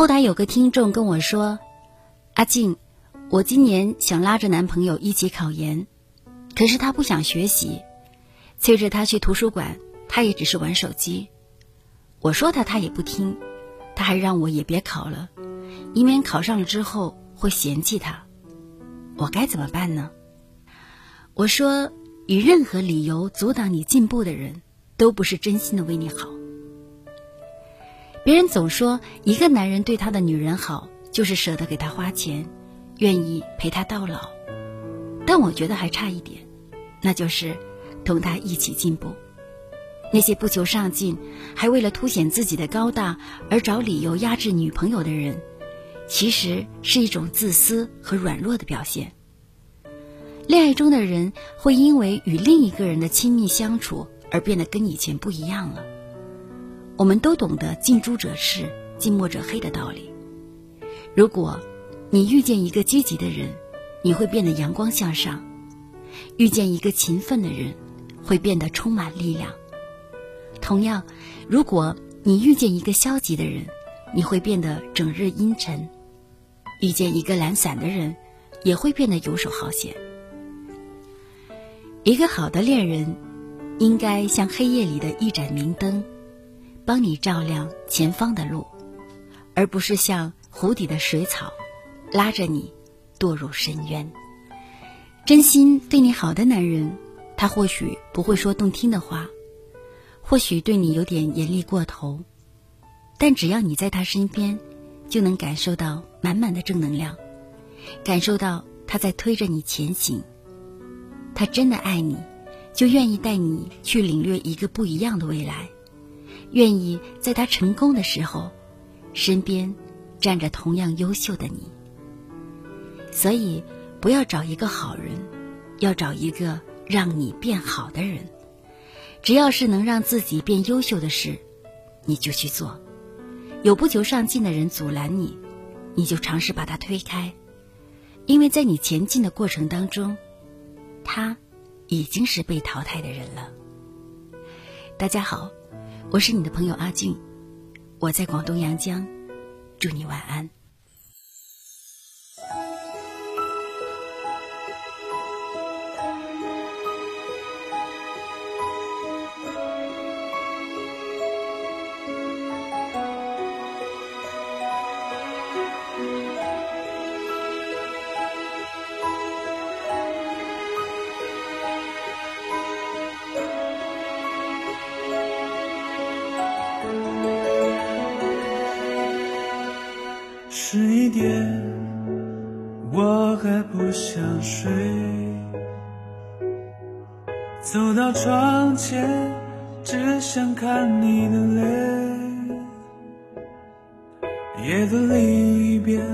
后台有个听众跟我说：“阿静，我今年想拉着男朋友一起考研，可是他不想学习，催着他去图书馆，他也只是玩手机。我说他，他也不听，他还让我也别考了，以免考上了之后会嫌弃他。我该怎么办呢？”我说：“以任何理由阻挡你进步的人，都不是真心的为你好。”别人总说一个男人对他的女人好，就是舍得给她花钱，愿意陪她到老。但我觉得还差一点，那就是同他一起进步。那些不求上进，还为了凸显自己的高大而找理由压制女朋友的人，其实是一种自私和软弱的表现。恋爱中的人会因为与另一个人的亲密相处而变得跟以前不一样了。我们都懂得近朱者赤，近墨者黑的道理。如果，你遇见一个积极的人，你会变得阳光向上；遇见一个勤奋的人，会变得充满力量。同样，如果你遇见一个消极的人，你会变得整日阴沉；遇见一个懒散的人，也会变得游手好闲。一个好的恋人，应该像黑夜里的一盏明灯。帮你照亮前方的路，而不是像湖底的水草，拉着你堕入深渊。真心对你好的男人，他或许不会说动听的话，或许对你有点严厉过头，但只要你在他身边，就能感受到满满的正能量，感受到他在推着你前行。他真的爱你，就愿意带你去领略一个不一样的未来。愿意在他成功的时候，身边站着同样优秀的你。所以，不要找一个好人，要找一个让你变好的人。只要是能让自己变优秀的事，你就去做。有不求上进的人阻拦你，你就尝试把他推开，因为在你前进的过程当中，他已经是被淘汰的人了。大家好。我是你的朋友阿静，我在广东阳江，祝你晚安。十一点，我还不想睡。走到窗前，只想看你的脸。夜的另一边，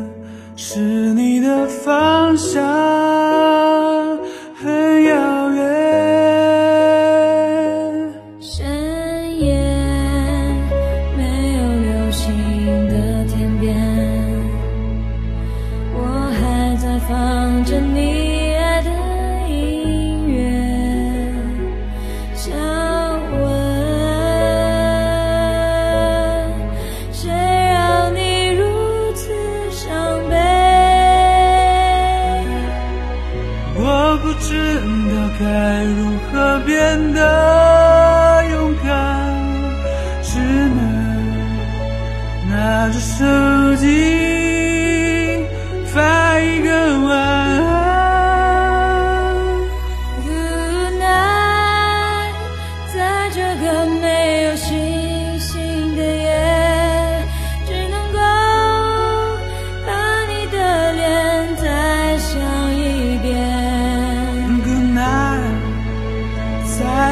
不知道该如何变得勇敢？只能拿着手机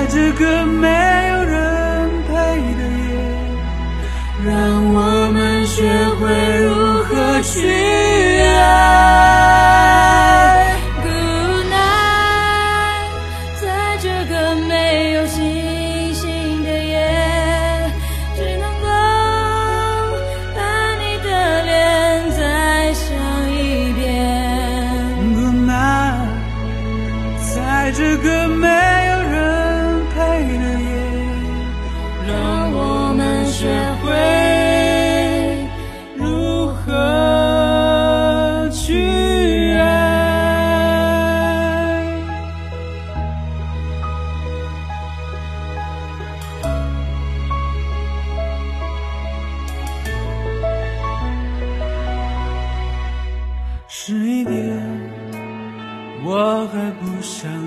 在这个没有人陪的夜，让我们学会如何去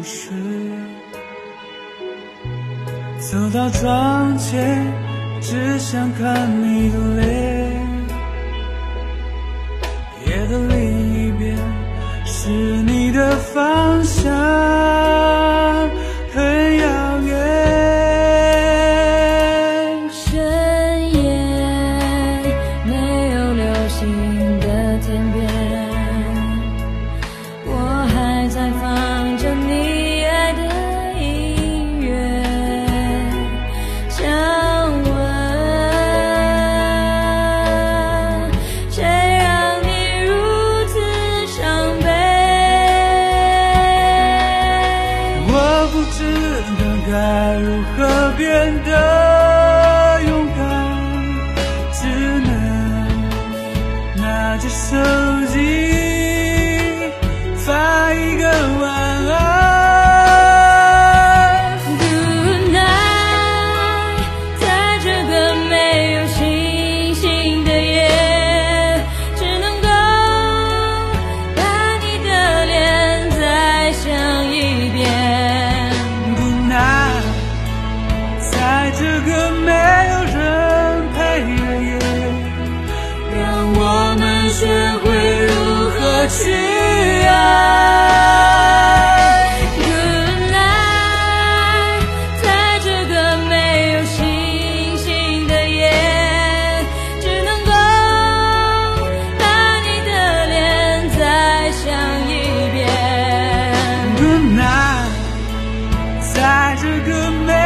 水走到窗前只想看你的脸。夜的另一边是你的方向。如何变得勇敢只能拿着手机。是个美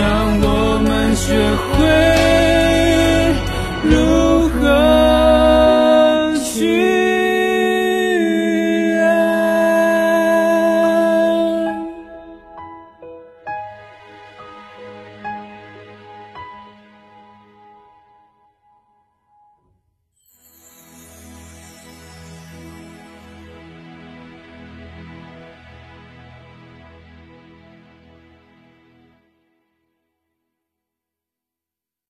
让我们学会